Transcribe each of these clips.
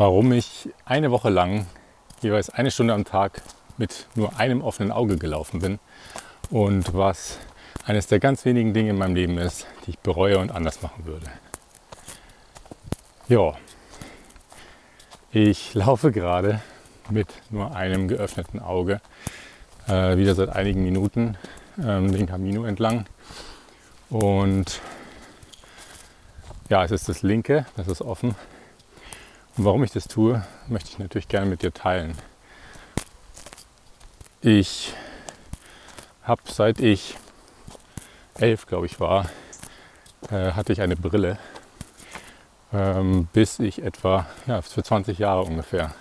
warum ich eine Woche lang jeweils eine Stunde am Tag mit nur einem offenen Auge gelaufen bin und was eines der ganz wenigen Dinge in meinem Leben ist, die ich bereue und anders machen würde. Ja, ich laufe gerade mit nur einem geöffneten Auge äh, wieder seit einigen Minuten ähm, den Camino entlang und ja, es ist das linke, das ist offen. Und warum ich das tue, möchte ich natürlich gerne mit dir teilen. Ich habe seit ich elf, glaube ich, war, äh, hatte ich eine Brille, ähm, bis ich etwa ja, für 20 Jahre ungefähr.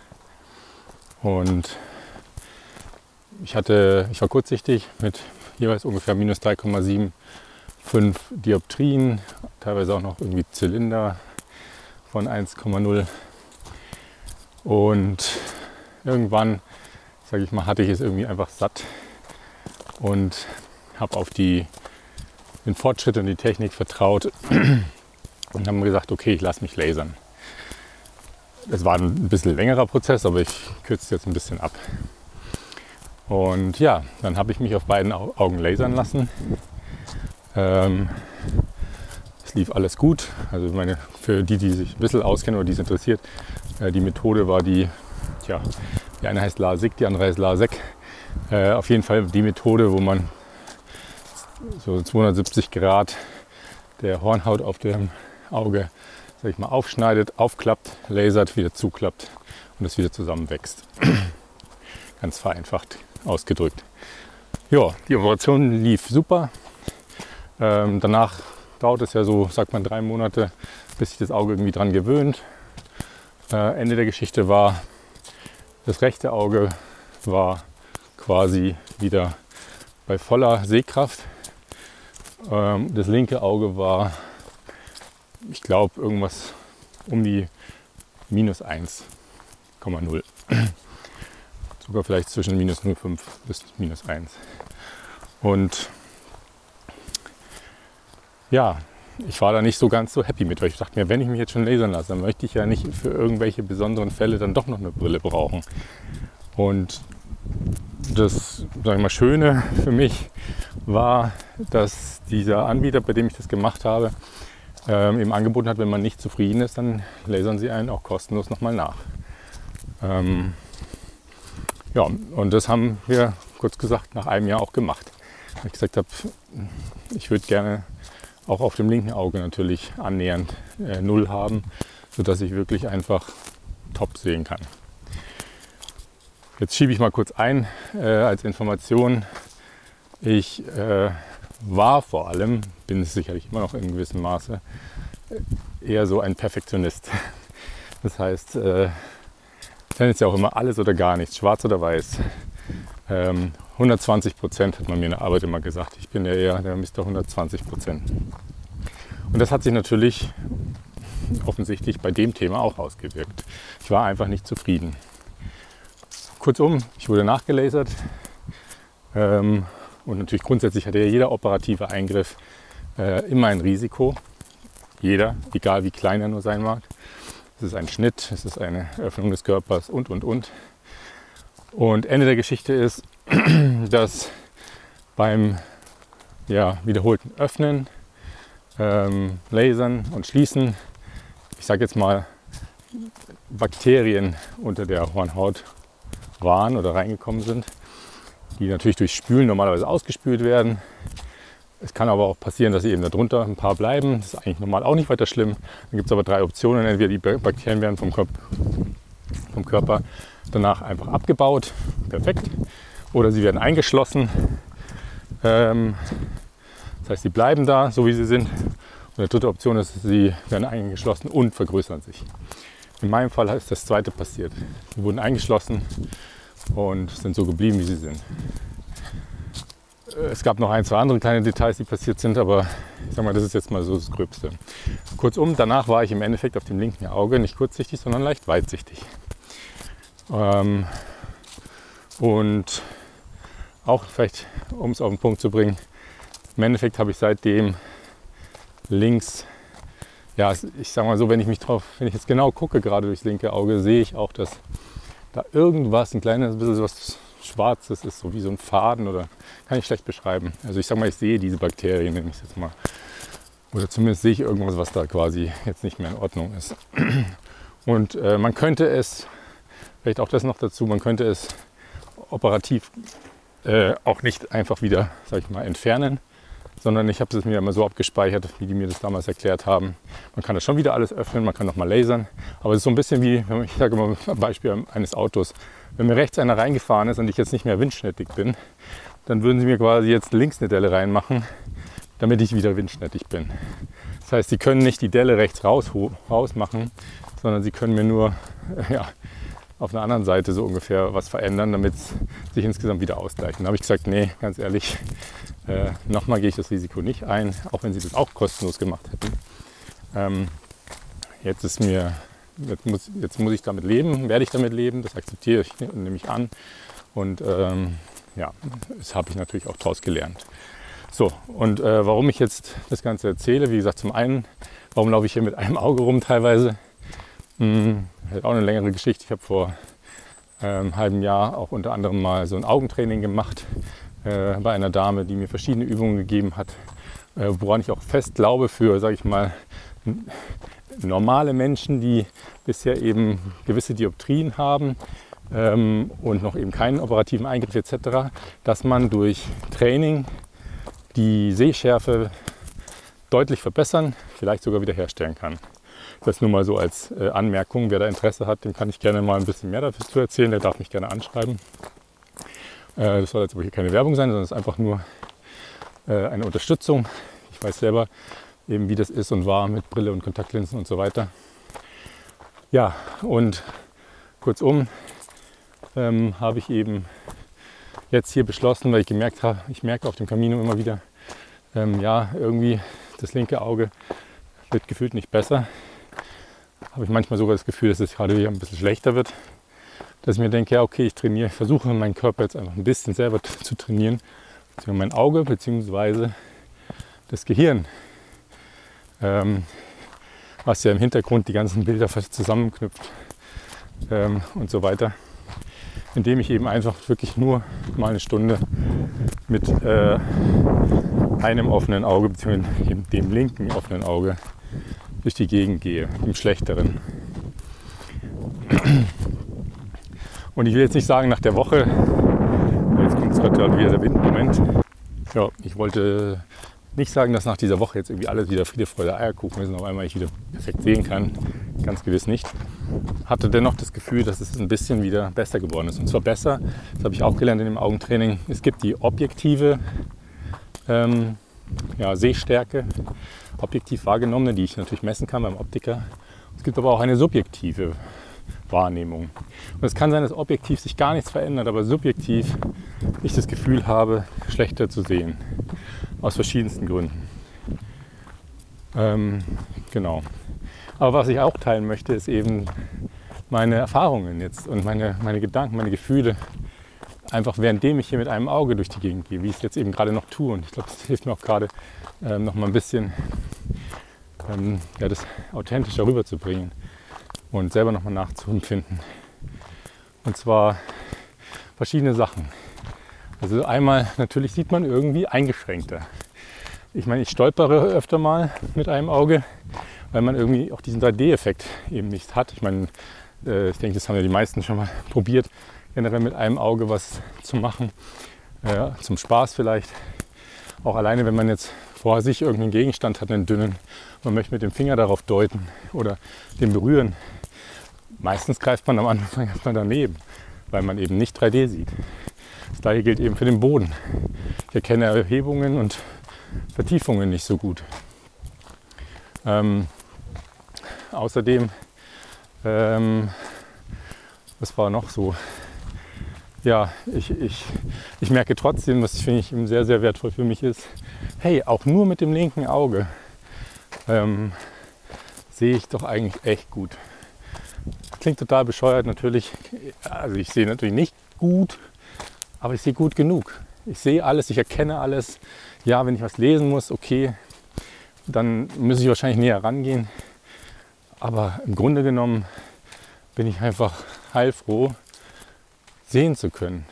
Und ich hatte, ich war kurzsichtig mit jeweils ungefähr minus 3,75 Dioptrien, teilweise auch noch irgendwie Zylinder von 1,0. Und irgendwann, sage ich mal, hatte ich es irgendwie einfach satt und habe auf die, den Fortschritt und die Technik vertraut und haben gesagt, okay, ich lasse mich lasern. Es war ein bisschen längerer Prozess, aber ich kürze jetzt ein bisschen ab. Und ja, dann habe ich mich auf beiden Augen lasern lassen. Ähm, es lief alles gut. Also meine, für die, die sich ein bisschen auskennen oder die es interessiert, äh, die Methode war die, tja, die eine heißt LASIK, die andere heißt LASEK. Äh, auf jeden Fall die Methode, wo man so 270 Grad der Hornhaut auf dem Auge sag ich mal, aufschneidet, aufklappt, lasert, wieder zuklappt und es wieder zusammenwächst. Ganz vereinfacht ausgedrückt. Ja, die Operation lief super. Ähm, danach dauert es ja so, sagt man, drei Monate, bis sich das Auge irgendwie dran gewöhnt. Äh, Ende der Geschichte war, das rechte Auge war quasi wieder bei voller Sehkraft. Ähm, das linke Auge war, ich glaube, irgendwas um die minus 1,0. Sogar vielleicht zwischen minus 0,5 bis minus 1. Und ja, ich war da nicht so ganz so happy mit, weil ich dachte mir, wenn ich mich jetzt schon lasern lasse, dann möchte ich ja nicht für irgendwelche besonderen Fälle dann doch noch eine Brille brauchen. Und das sag ich mal, Schöne für mich war, dass dieser Anbieter, bei dem ich das gemacht habe, ähm, eben angeboten hat, wenn man nicht zufrieden ist, dann lasern sie einen auch kostenlos nochmal nach. Ähm, ja, und das haben wir kurz gesagt nach einem Jahr auch gemacht. Weil ich gesagt habe, ich würde gerne auch auf dem linken Auge natürlich annähernd äh, null haben, sodass ich wirklich einfach top sehen kann. Jetzt schiebe ich mal kurz ein äh, als Information. Ich äh, war vor allem, bin es sicherlich immer noch in gewissem Maße, eher so ein Perfektionist. Das heißt, äh, ist ja auch immer alles oder gar nichts, schwarz oder weiß. Ähm, 120 Prozent hat man mir in der Arbeit immer gesagt. Ich bin ja eher der Mr. 120 Prozent. Und das hat sich natürlich offensichtlich bei dem Thema auch ausgewirkt. Ich war einfach nicht zufrieden. Kurzum, ich wurde nachgelasert. Ähm, und natürlich grundsätzlich hat ja jeder operative Eingriff äh, immer ein Risiko. Jeder, egal wie klein er nur sein mag. Es ist ein Schnitt, es ist eine Öffnung des Körpers und, und, und. Und Ende der Geschichte ist, dass beim ja, wiederholten Öffnen, ähm, Lasern und Schließen, ich sage jetzt mal, Bakterien unter der Hornhaut waren oder reingekommen sind, die natürlich durch Spülen normalerweise ausgespült werden. Es kann aber auch passieren, dass sie eben darunter ein paar bleiben. Das ist eigentlich normal auch nicht weiter schlimm. Dann gibt es aber drei Optionen. Entweder die Bakterien werden vom, vom Körper danach einfach abgebaut, perfekt, oder sie werden eingeschlossen. Ähm, das heißt, sie bleiben da, so wie sie sind. Und die dritte Option ist, sie werden eingeschlossen und vergrößern sich. In meinem Fall ist das zweite passiert. Sie wurden eingeschlossen und sind so geblieben, wie sie sind. Es gab noch ein, zwei andere kleine Details, die passiert sind, aber ich sag mal, das ist jetzt mal so das Gröbste. Kurzum, danach war ich im Endeffekt auf dem linken Auge nicht kurzsichtig, sondern leicht weitsichtig. Ähm, und auch vielleicht, um es auf den Punkt zu bringen, im Endeffekt habe ich seitdem links ja, ich sage mal so, wenn ich mich drauf, wenn ich jetzt genau gucke, gerade durchs linke Auge, sehe ich auch, dass da irgendwas, ein kleines bisschen was Schwarzes ist, so wie so ein Faden oder kann ich schlecht beschreiben. Also ich sage mal, ich sehe diese Bakterien, nenne ich jetzt mal. Oder zumindest sehe ich irgendwas, was da quasi jetzt nicht mehr in Ordnung ist. Und äh, man könnte es, vielleicht auch das noch dazu, man könnte es operativ äh, auch nicht einfach wieder, sag ich mal, entfernen, sondern ich habe es mir immer so abgespeichert, wie die mir das damals erklärt haben. Man kann das schon wieder alles öffnen, man kann noch mal lasern, aber es ist so ein bisschen wie, ich sage immer Beispiel eines Autos. Wenn mir rechts einer reingefahren ist und ich jetzt nicht mehr windschnittig bin, dann würden sie mir quasi jetzt links eine Delle reinmachen, damit ich wieder windschnittig bin. Das heißt, sie können nicht die Delle rechts raus, raus machen, sondern sie können mir nur ja, auf einer anderen Seite so ungefähr was verändern, damit es sich insgesamt wieder ausgleicht. Dann habe ich gesagt, nee, ganz ehrlich, äh, nochmal gehe ich das Risiko nicht ein, auch wenn sie das auch kostenlos gemacht hätten. Ähm, jetzt ist mir, jetzt muss, jetzt muss ich damit leben, werde ich damit leben, das akzeptiere ich und nehme ich an. Und ähm, ja, das habe ich natürlich auch daraus gelernt. So, und äh, warum ich jetzt das Ganze erzähle, wie gesagt, zum einen, warum laufe ich hier mit einem Auge rum teilweise, hm, auch eine längere Geschichte. Ich habe vor einem ähm, halben Jahr auch unter anderem mal so ein Augentraining gemacht äh, bei einer Dame, die mir verschiedene Übungen gegeben hat, äh, woran ich auch fest glaube für, sage ich mal, normale Menschen, die bisher eben gewisse Dioptrien haben ähm, und noch eben keinen operativen Eingriff etc., dass man durch Training die Sehschärfe deutlich verbessern, vielleicht sogar wiederherstellen kann. Das nur mal so als äh, Anmerkung. Wer da Interesse hat, dem kann ich gerne mal ein bisschen mehr dazu erzählen. Der darf mich gerne anschreiben. Äh, das soll jetzt aber hier keine Werbung sein, sondern es ist einfach nur äh, eine Unterstützung. Ich weiß selber eben, wie das ist und war mit Brille und Kontaktlinsen und so weiter. Ja, und kurzum ähm, habe ich eben jetzt hier beschlossen, weil ich gemerkt habe, ich merke auf dem Camino immer wieder, ähm, ja, irgendwie das linke Auge wird gefühlt nicht besser habe ich manchmal sogar das Gefühl, dass es gerade wieder ein bisschen schlechter wird. Dass ich mir denke, ja, okay, ich trainiere, ich versuche meinen Körper jetzt einfach ein bisschen selber zu trainieren. Mein Auge bzw. das Gehirn, ähm, was ja im Hintergrund die ganzen Bilder zusammenknüpft ähm, und so weiter. Indem ich eben einfach wirklich nur mal eine Stunde mit äh, einem offenen Auge, beziehungsweise dem linken offenen Auge, durch die Gegend gehe, im schlechteren. Und ich will jetzt nicht sagen nach der Woche, jetzt kommt gerade wieder der Windmoment. Ja, ich wollte nicht sagen, dass nach dieser Woche jetzt irgendwie alles wieder Friede, Freude, Eierkuchen ist und auf einmal ich wieder perfekt sehen kann. Ganz gewiss nicht. Hatte dennoch das Gefühl, dass es ein bisschen wieder besser geworden ist. Und zwar besser, das habe ich auch gelernt in dem Augentraining. Es gibt die objektive ähm, ja, Sehstärke, objektiv wahrgenommene, die ich natürlich messen kann beim Optiker. Es gibt aber auch eine subjektive Wahrnehmung. Und es kann sein, dass objektiv sich gar nichts verändert, aber subjektiv ich das Gefühl habe, schlechter zu sehen. Aus verschiedensten Gründen. Ähm, genau. Aber was ich auch teilen möchte, ist eben meine Erfahrungen jetzt und meine, meine Gedanken, meine Gefühle einfach währenddem ich hier mit einem Auge durch die Gegend gehe, wie ich es jetzt eben gerade noch tue. Und ich glaube, das hilft mir auch gerade ähm, noch mal ein bisschen ähm, ja, das authentischer rüberzubringen und selber noch mal nachzuempfinden. Und zwar verschiedene Sachen. Also einmal natürlich sieht man irgendwie eingeschränkter. Ich meine, ich stolpere öfter mal mit einem Auge, weil man irgendwie auch diesen 3D-Effekt eben nicht hat. Ich meine, äh, ich denke, das haben ja die meisten schon mal probiert, generell mit einem Auge was zu machen. Äh, zum Spaß vielleicht. Auch alleine, wenn man jetzt vor sich irgendeinen Gegenstand hat, einen dünnen, man möchte mit dem Finger darauf deuten oder den berühren. Meistens greift man am Anfang erstmal daneben, weil man eben nicht 3D sieht. Das gleiche gilt eben für den Boden. Ich erkenne Erhebungen und Vertiefungen nicht so gut. Ähm, außerdem, ähm, was war noch so? ja, ich, ich, ich merke trotzdem, was finde ich sehr, sehr wertvoll für mich ist, hey, auch nur mit dem linken Auge ähm, sehe ich doch eigentlich echt gut. Klingt total bescheuert natürlich. Also ich sehe natürlich nicht gut, aber ich sehe gut genug. Ich sehe alles, ich erkenne alles. Ja, wenn ich was lesen muss, okay, dann muss ich wahrscheinlich näher rangehen. Aber im Grunde genommen bin ich einfach heilfroh, sehen zu können.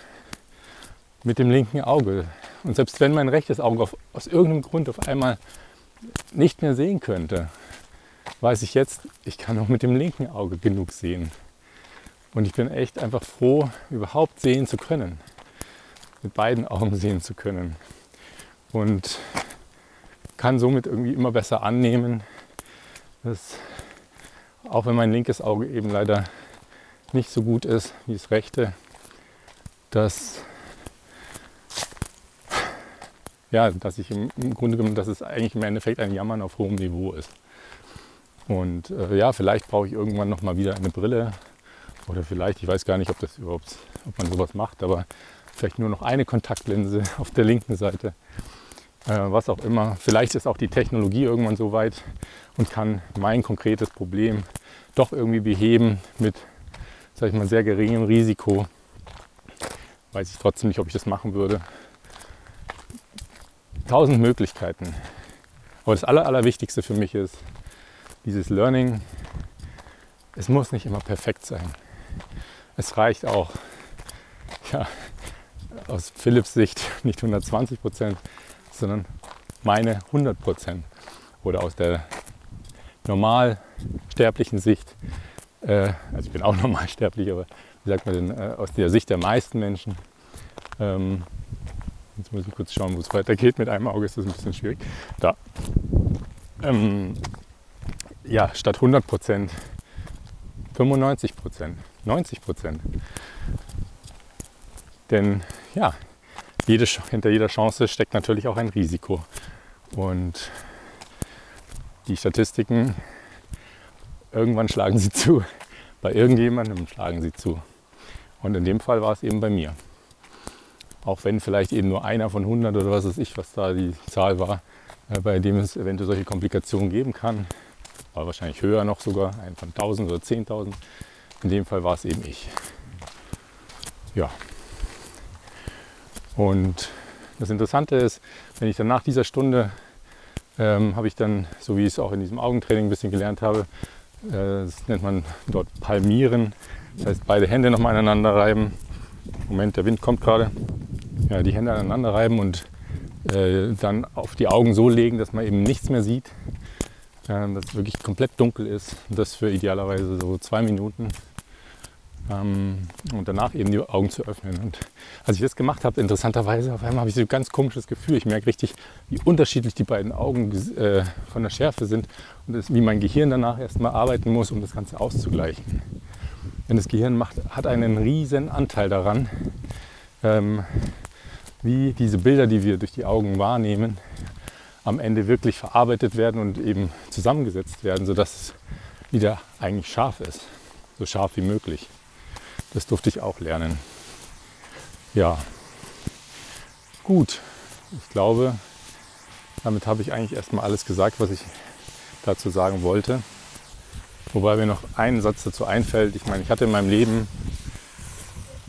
Mit dem linken Auge. Und selbst wenn mein rechtes Auge auf, aus irgendeinem Grund auf einmal nicht mehr sehen könnte, weiß ich jetzt, ich kann auch mit dem linken Auge genug sehen. Und ich bin echt einfach froh, überhaupt sehen zu können. Mit beiden Augen sehen zu können. Und kann somit irgendwie immer besser annehmen, dass auch wenn mein linkes Auge eben leider nicht so gut ist wie das rechte, dass, ja, dass ich im, Grunde genommen, dass es eigentlich im Endeffekt ein Jammern auf hohem Niveau ist. Und äh, ja, vielleicht brauche ich irgendwann noch mal wieder eine Brille oder vielleicht, ich weiß gar nicht, ob das überhaupt, ob man sowas macht, aber vielleicht nur noch eine Kontaktlinse auf der linken Seite. Äh, was auch immer. Vielleicht ist auch die Technologie irgendwann so weit und kann mein konkretes Problem doch irgendwie beheben mit, sag ich mal, sehr geringem Risiko. Weiß ich trotzdem nicht, ob ich das machen würde. Tausend Möglichkeiten. Aber das Aller, Allerwichtigste für mich ist, dieses Learning, es muss nicht immer perfekt sein. Es reicht auch, ja, aus Philips Sicht nicht 120 Prozent, sondern meine 100 Prozent. Oder aus der normalsterblichen Sicht, äh, also ich bin auch normalsterblich, aber wie sagt man denn, äh, aus der Sicht der meisten Menschen, ähm, jetzt muss ich kurz schauen, wo es weitergeht, mit einem Auge ist das ein bisschen schwierig, da, ähm, ja, statt 100 Prozent 95 Prozent, 90 Prozent. Denn ja, jede, hinter jeder Chance steckt natürlich auch ein Risiko. Und die Statistiken, irgendwann schlagen sie zu. Bei irgendjemandem schlagen sie zu. Und in dem Fall war es eben bei mir. Auch wenn vielleicht eben nur einer von 100 oder was weiß ich, was da die Zahl war, äh, bei dem es eventuell solche Komplikationen geben kann. War wahrscheinlich höher noch sogar, ein von 1000 oder 10.000. In dem Fall war es eben ich. Ja. Und das Interessante ist, wenn ich dann nach dieser Stunde ähm, habe ich dann, so wie ich es auch in diesem Augentraining ein bisschen gelernt habe, äh, das nennt man dort Palmieren. Das heißt, beide Hände nochmal aneinander reiben. Moment, der Wind kommt gerade. Ja, die Hände aneinander reiben und äh, dann auf die Augen so legen, dass man eben nichts mehr sieht. Äh, dass es wirklich komplett dunkel ist. Das für idealerweise so zwei Minuten. Ähm, und danach eben die Augen zu öffnen. Und als ich das gemacht habe, interessanterweise, auf einmal habe ich so ein ganz komisches Gefühl. Ich merke richtig, wie unterschiedlich die beiden Augen äh, von der Schärfe sind und das, wie mein Gehirn danach erstmal arbeiten muss, um das Ganze auszugleichen. Denn das Gehirn macht, hat einen riesen Anteil daran, ähm, wie diese Bilder, die wir durch die Augen wahrnehmen, am Ende wirklich verarbeitet werden und eben zusammengesetzt werden, sodass es wieder eigentlich scharf ist. So scharf wie möglich. Das durfte ich auch lernen. Ja, gut. Ich glaube, damit habe ich eigentlich erstmal alles gesagt, was ich dazu sagen wollte. Wobei mir noch ein Satz dazu einfällt. Ich meine, ich hatte in meinem Leben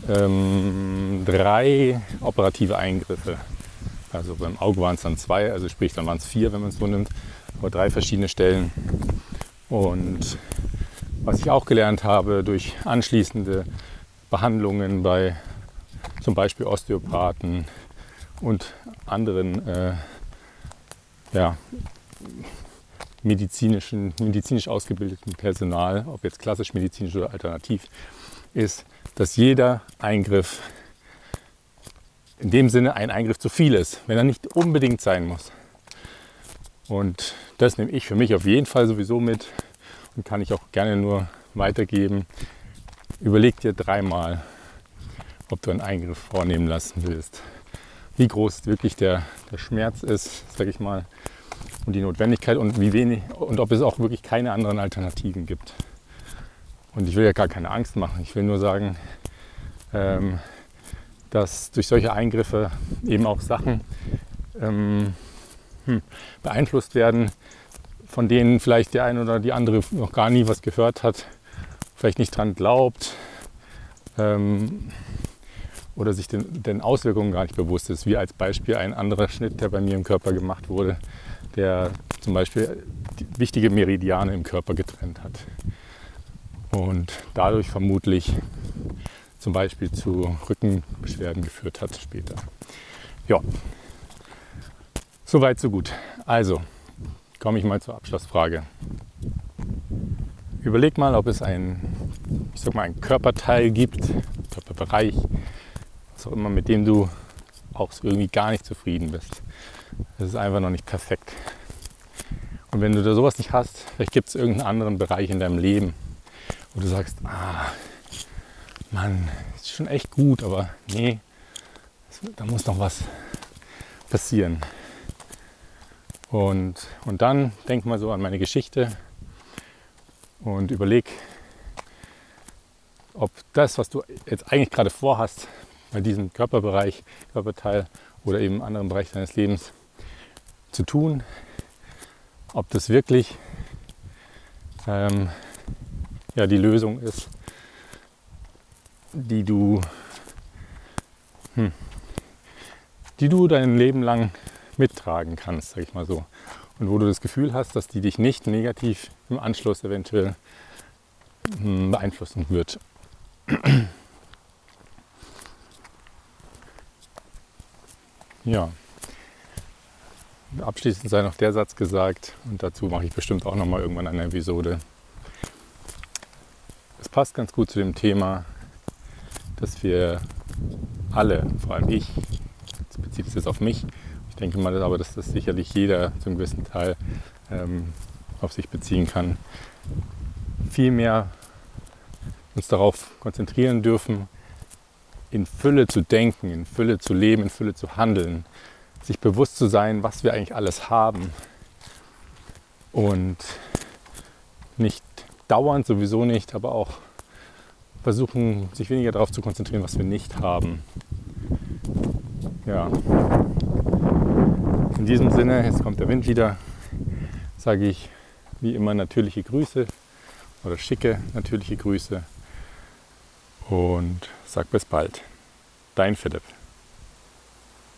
ähm, drei operative Eingriffe. Also beim Auge waren es dann zwei, also sprich, dann waren es vier, wenn man es so nimmt, aber drei verschiedene Stellen. Und was ich auch gelernt habe durch anschließende Behandlungen bei zum Beispiel Osteopathen und anderen äh, ja, medizinischen, medizinisch ausgebildeten Personal, ob jetzt klassisch medizinisch oder alternativ, ist, dass jeder Eingriff in dem Sinne ein Eingriff zu viel ist, wenn er nicht unbedingt sein muss. Und das nehme ich für mich auf jeden Fall sowieso mit und kann ich auch gerne nur weitergeben. Überleg dir dreimal, ob du einen Eingriff vornehmen lassen willst. Wie groß wirklich der, der Schmerz ist, sage ich mal, und die Notwendigkeit und wie wenig und ob es auch wirklich keine anderen Alternativen gibt. Und ich will ja gar keine Angst machen. Ich will nur sagen, ähm, dass durch solche Eingriffe eben auch Sachen ähm, hm, beeinflusst werden, von denen vielleicht der eine oder die andere noch gar nie was gehört hat vielleicht nicht dran glaubt ähm, oder sich den, den, Auswirkungen gar nicht bewusst ist, wie als Beispiel ein anderer Schnitt, der bei mir im Körper gemacht wurde, der zum Beispiel wichtige Meridiane im Körper getrennt hat. Und dadurch vermutlich zum Beispiel zu Rückenbeschwerden geführt hat später. Ja, soweit, so gut. Also, komme ich mal zur Abschlussfrage. Überleg mal, ob es ein, ich sag mal, ein Körperteil gibt, Körperbereich, was auch immer, mit dem du auch irgendwie gar nicht zufrieden bist. Es ist einfach noch nicht perfekt. Und wenn du da sowas nicht hast, vielleicht gibt es irgendeinen anderen Bereich in deinem Leben, wo du sagst, ah, Mann, ist schon echt gut, aber nee, da muss noch was passieren. Und, und dann denk mal so an meine Geschichte und überleg, ob das, was du jetzt eigentlich gerade vorhast, bei diesem Körperbereich, Körperteil oder eben anderen Bereich deines Lebens zu tun, ob das wirklich ähm, ja, die Lösung ist, die du, hm, die du dein Leben lang mittragen kannst, sag ich mal so. Und wo du das Gefühl hast, dass die dich nicht negativ im Anschluss eventuell hm, beeinflussen wird. Ja. Abschließend sei noch der Satz gesagt und dazu mache ich bestimmt auch noch mal irgendwann eine Episode. Es passt ganz gut zu dem Thema, dass wir alle, vor allem ich, jetzt bezieht es jetzt auf mich, ich denke mal aber, dass das sicherlich jeder zu einem gewissen Teil ähm, auf sich beziehen kann, viel mehr uns darauf konzentrieren dürfen, in Fülle zu denken, in Fülle zu leben, in Fülle zu handeln, sich bewusst zu sein, was wir eigentlich alles haben und nicht dauernd sowieso nicht, aber auch versuchen, sich weniger darauf zu konzentrieren, was wir nicht haben. Ja. In diesem Sinne, jetzt kommt der Wind wieder, sage ich wie immer natürliche Grüße oder schicke natürliche Grüße und sag bis bald. Dein Philipp.